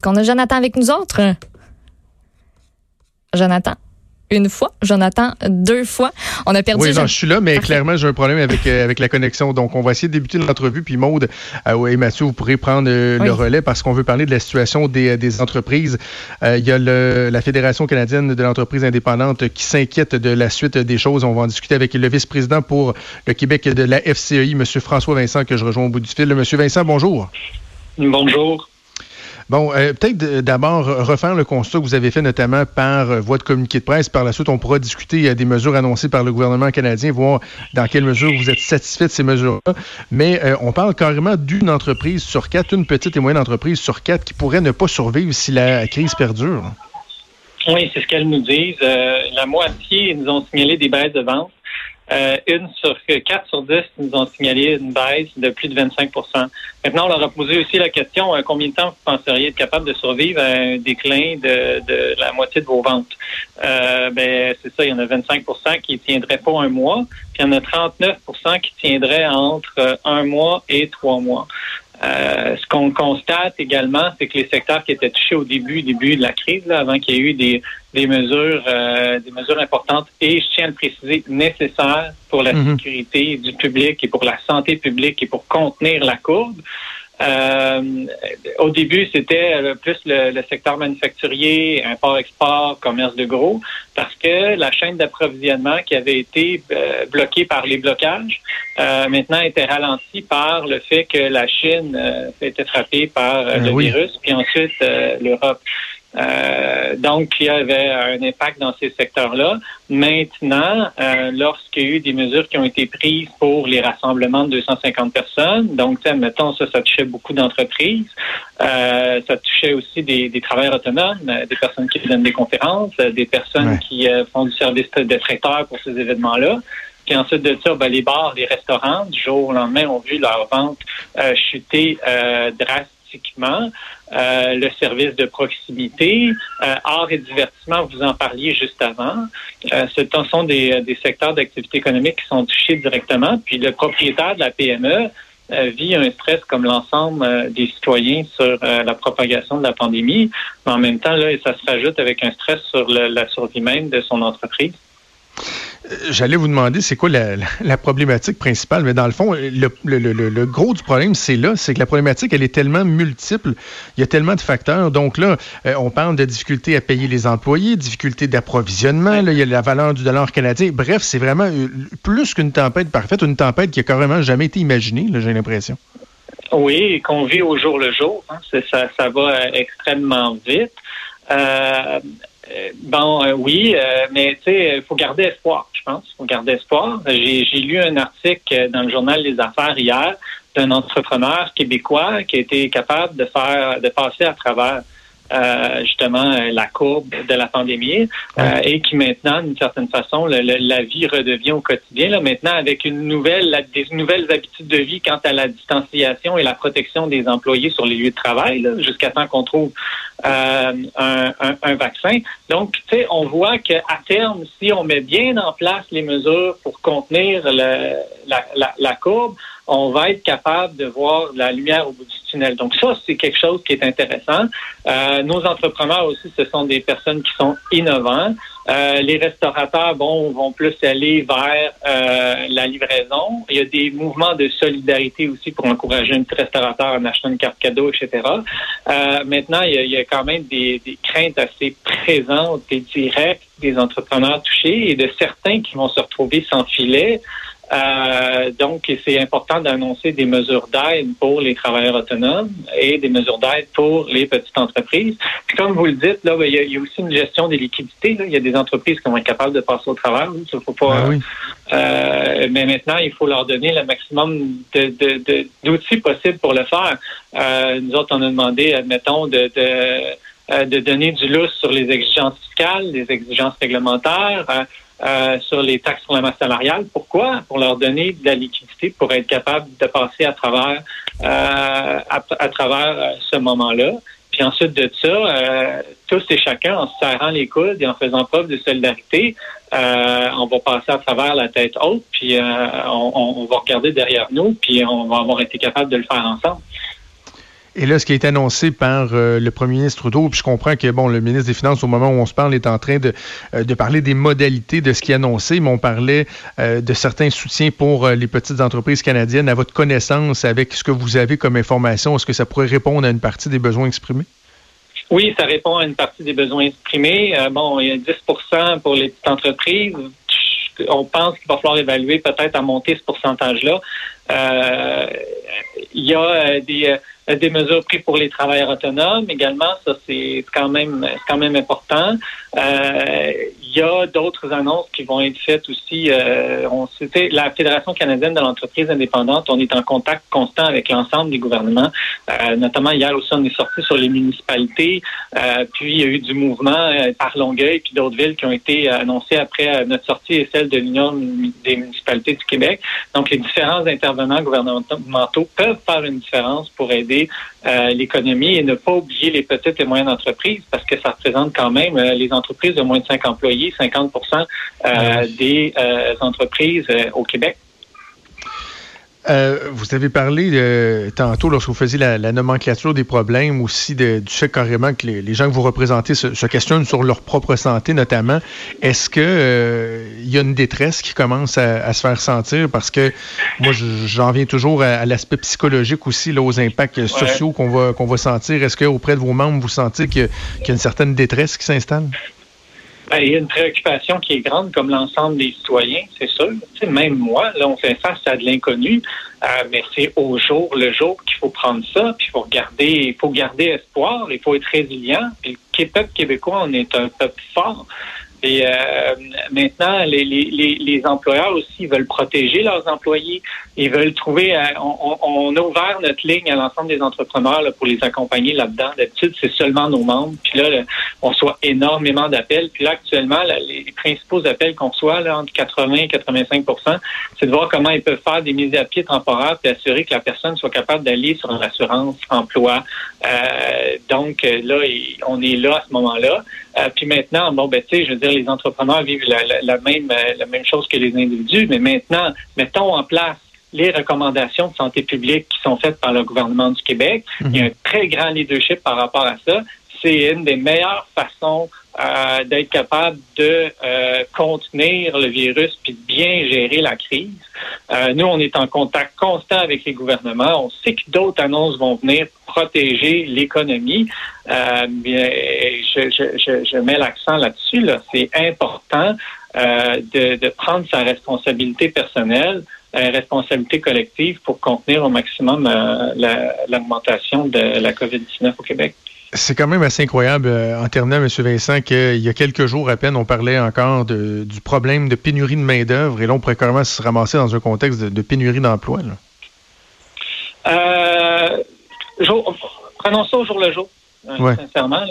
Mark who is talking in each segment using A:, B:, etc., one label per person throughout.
A: Qu'on a Jonathan avec nous autres? Jonathan? Une fois, Jonathan deux fois. On a perdu.
B: Oui, non, je suis là, mais clairement, j'ai un problème avec, euh, avec la connexion. Donc, on va essayer de débuter l'entrevue. Puis, Maude euh, et Mathieu, vous pourrez prendre euh, le relais parce qu'on veut parler de la situation des, des entreprises. il y a le, la Fédération canadienne de l'entreprise indépendante qui s'inquiète de la suite des choses. On va en discuter avec le vice-président pour le Québec de la FCI, M. François Vincent, que je rejoins au bout du fil. M. Vincent, bonjour.
C: Bonjour.
B: Bon, euh, peut-être d'abord refaire le constat que vous avez fait notamment par euh, voie de communiqué de presse. Par la suite, on pourra discuter euh, des mesures annoncées par le gouvernement canadien, voir dans quelle mesure vous êtes satisfait de ces mesures-là. Mais on parle carrément d'une entreprise sur quatre, une petite et moyenne entreprise sur quatre qui pourrait ne pas survivre si la crise perdure.
C: Oui, c'est ce qu'elles nous disent. la moitié nous ont signalé des baisses de vente. Euh, une sur quatre sur dix nous ont signalé une baisse de plus de 25% Maintenant, on leur a posé aussi la question euh, combien de temps vous penseriez être capable de survivre à un déclin de, de la moitié de vos ventes? Euh, Ben c'est ça, il y en a 25% qui tiendraient pas un mois, puis il y en a 39% qui tiendraient entre un mois et trois mois. Euh, ce qu'on constate également, c'est que les secteurs qui étaient touchés au début, début de la crise, là, avant qu'il y ait eu des, des mesures, euh, des mesures importantes et, je tiens à le préciser, nécessaires pour la mhm. sécurité du public et pour la santé publique et pour contenir la courbe, euh, au début, c'était euh, plus le, secteur manufacturier, import-export, commerce de gros, parce que la chaîne d'approvisionnement qui avait été euh, bloquée par les blocages, euh, maintenant était ralentie par le fait que la Chine a été frappée par ben le virus, puis ensuite l'Europe. Euh, donc, il y avait un impact dans ces secteurs-là. Maintenant, euh, lorsqu'il y a eu des mesures qui ont été prises pour les rassemblements de 250 personnes, donc, mettons, ça, ça touchait beaucoup d'entreprises. Euh, ça touchait aussi des, des, travailleurs autonomes, des personnes qui donnent des conférences, des personnes qui font du service de traiteur pour ces événements-là. Puis ensuite de ça, ben, les bars, les restaurants, du jour au lendemain, ont vu leur vente chuter drastiquement euh, le service de proximité, euh, art et divertissement, vous en parliez juste avant. Euh, ce sont des, des secteurs d'activité économique qui sont touchés directement. Puis le propriétaire de la PME vit un stress comme l'ensemble des citoyens sur la propagation de la pandémie. Mais en même temps, là, ça se rajoute avec un stress sur la survie même de son entreprise.
B: J'allais vous demander, c'est quoi la, problématique principale, mais dans le fond, le, gros du problème, c'est là, c'est que la problématique, elle est tellement multiple, il y a tellement de facteurs. Donc là, euh, on parle de difficultés à payer les employés, difficultés d'approvisionnement, il y a la valeur du dollar canadien. Bref, c'est vraiment euh, plus qu'une tempête parfaite, une tempête qui a carrément jamais été imaginée, j'ai l'impression.
C: Oui, qu'on vit au jour le jour. Hein. Ça, ça va euh, extrêmement vite. Euh, bon, euh, oui, euh, mais tu sais, il faut garder espoir, pense. Faut garder espoir. J'ai lu un article dans le journal Les Affaires hier d'un entrepreneur québécois qui a été capable de faire, de passer à travers euh, justement euh, la courbe de la pandémie euh, et qui maintenant, d'une certaine façon, la vie redevient au quotidien. Là, maintenant, avec une nouvelle, des nouvelles habitudes de vie quant à la distanciation et la protection des employés sur les lieux de travail, jusqu'à temps qu'on trouve un, un, vaccin. Donc, tu sais, on voit qu'à terme, si on met bien en place les mesures pour contenir le, la, la, la courbe, on va être capable de voir la lumière au bout du Donc ça, c'est quelque chose qui est intéressant. Euh, nos entrepreneurs aussi, ce sont des personnes qui sont innovants. Euh, les restaurateurs, bon, vont plus aller vers euh, la livraison. Il y a des mouvements de solidarité aussi pour encourager un petit restaurateur en achetant une carte cadeau, etc. Maintenant, il y, a, il y, a, quand même des, des craintes assez présentes et directes des entrepreneurs touchés et de certains qui vont se retrouver sans filet. Euh, donc, c'est important d'annoncer des mesures d'aide pour les travailleurs autonomes et des mesures d'aide pour les petites entreprises. Puis, comme vous le dites, là, ben, il y, a, aussi une gestion des liquidités. Il y a des entreprises qui vont être capables de passer au travail. Il faut pas. Ben euh, mais maintenant, il faut leur donner le maximum d'outils de, possibles pour le faire. Euh, nous autres, on a demandé, admettons, de, de, de donner du lousse sur les exigences fiscales, les exigences réglementaires. Euh, sur les taxes sur la masse salariale. Pourquoi? Pour leur donner de la liquidité pour être capable de passer à travers euh, à, travers euh, ce moment-là. Puis ensuite de ça, tous et chacun, en se serrant les coudes et en faisant preuve de solidarité, on va passer à travers la tête haute, puis on, on, va regarder derrière nous, puis on va avoir été capable de le faire ensemble.
B: Et là, ce qui a été annoncé par euh, le premier ministre Trudeau, puis je comprends que bon, le ministre des Finances, au moment où on se parle, est en train de, euh, de parler des modalités de ce qui est annoncé, mais on parlait euh, de certains soutiens pour les petites entreprises canadiennes. À votre connaissance, avec ce que vous avez comme information, est-ce que ça pourrait répondre à une partie des besoins exprimés?
C: Oui, ça répond à une partie des besoins exprimés. bon, il y a 10% pour les petites entreprises. On pense qu'il va falloir évaluer peut-être à monter ce pourcentage-là. il y a des des mesures prises pour les travailleurs autonomes également. Ça, c'est quand même, quand même important. Euh, il y a d'autres annonces qui vont être faites aussi. Euh, on, la Fédération canadienne de l'entreprise indépendante. On est en contact constant avec l'ensemble des gouvernements. Euh, notamment hier aussi, on est sorti sur les municipalités. Puis il y a eu du mouvement par Longueuil puis d'autres villes qui ont été annoncées après notre sortie et celle de l'Union des municipalités du Québec. Donc les différents intervenants gouvernementaux peuvent faire une différence pour aider l'économie et ne pas oublier les petites et moyennes entreprises parce que ça représente quand même les entreprises de moins de 5 employés, 50% euh, des euh, entreprises euh, au Québec.
B: Vous avez parlé tantôt, lorsque vous faisiez la, nomenclature des problèmes, aussi du fait carrément que les, gens que vous représentez se, questionnent sur leur propre santé notamment. Est-ce que il y a une détresse qui commence à, se faire sentir? Parce que moi, j'en viens toujours à, l'aspect psychologique aussi, là, aux impacts sociaux qu'on va, qu'on va sentir. Est-ce qu'auprès de vos membres, vous sentez qu'il y, a une certaine détresse qui s'installe?
C: Ben, il y a une préoccupation qui est grande, comme l'ensemble des citoyens, c'est sûr. même moi, là, on fait face à de l'inconnu, euh, mais c'est au jour le jour qu'il faut prendre ça, puis il faut garder, il faut garder espoir, il faut être résilient. Puis le peuple québécois, on est un peuple fort. Et euh, maintenant, les, les, les, employeurs aussi veulent protéger leurs employés. Ils veulent trouver. Euh, on, on, a ouvert notre ligne à l'ensemble des entrepreneurs là, pour les accompagner là-dedans. D'habitude, c'est seulement nos membres. Puis là, on reçoit énormément d'appels. Puis là, actuellement, les, principaux appels qu'on reçoit, là, entre 80 et 85% c'est de voir comment ils peuvent faire des mises à pied temporaires et assurer que la personne soit capable d'aller sur l'assurance emploi. Euh, donc là, on est là à ce moment-là. Euh, puis maintenant, bon, ben, tu sais, je veux dire, les entrepreneurs vivent la, même, euh, la même chose que les individus, mais maintenant, mettons en place les recommandations de santé publique qui sont faites par le gouvernement du Québec. Il y a un mhm. très grand leadership par rapport à ça. C'est une des meilleures façons euh, d'être capable de euh, contenir le virus puis de bien gérer la crise. Euh, nous, on est en contact constant avec les gouvernements. On sait que d'autres annonces vont venir protéger l'économie. Je, je, je, mets l'accent là-dessus. Là. C'est important de, de, prendre sa responsabilité personnelle responsabilité collective pour contenir au maximum l'augmentation de la COVID-19 au Québec.
B: C'est quand même assez incroyable euh, en terminant, M. Vincent, qu'il y a quelques jours à peine, on parlait encore de, du problème de pénurie de main-d'œuvre et là, on pourrait carrément se ramasser dans un contexte de, pénurie d'emploi.
C: Euh, prenons ça au jour le jour. Euh, sincèrement,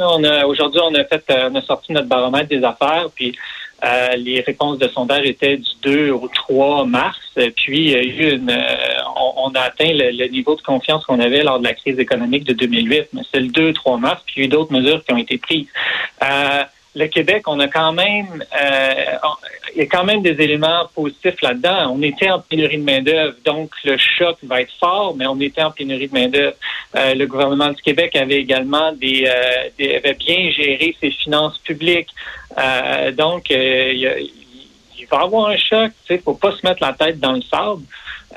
C: aujourd'hui, on a fait, on a sorti notre baromètre des affaires, puis euh, les réponses de sondage étaient du 2 au 3 mars. Puis, il y a eu une, on, a atteint le, niveau de confiance qu'on avait lors de la crise économique de 2008. Mais c'est le 2-3 mars. Puis, il y a eu d'autres mesures qui ont été prises. Euh, le Québec, on a quand même, euh, il y a quand même des éléments positifs là-dedans. On était en pénurie de main-d'œuvre, donc le choc va être fort, mais on était en pénurie de main-d'œuvre. Euh, le gouvernement du Québec avait également des, euh, avait bien géré ses finances publiques. Euh, donc, euh, il, il, va y avoir un choc. Il ne faut pas se mettre la tête dans le sable.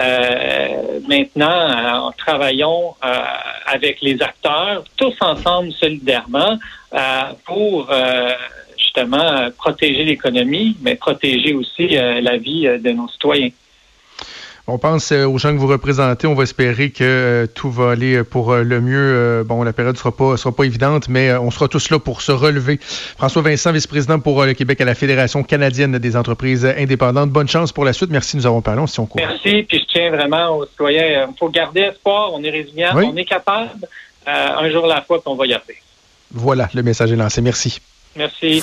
C: Euh, maintenant, en travaillons avec les acteurs, tous ensemble solidairement, pour justement protéger l'économie, mais protéger aussi la vie de nos citoyens.
B: On pense euh, aux gens que vous représentez. On va espérer que euh, tout va aller pour euh, le mieux. bon, la période ne sera pas, sera pas évidente, mais on sera tous là pour se relever. François Vincent, vice-président pour le Québec à la Fédération canadienne des entreprises indépendantes. Bonne chance pour la suite. Merci, nous avons parlé. On
C: s'y Merci, puis je tiens vraiment aux citoyens. Il faut garder espoir. On est résilient, on est capable. un jour à la fois, puis on va y arriver.
B: Voilà, le message est lancé. Merci.
C: Merci.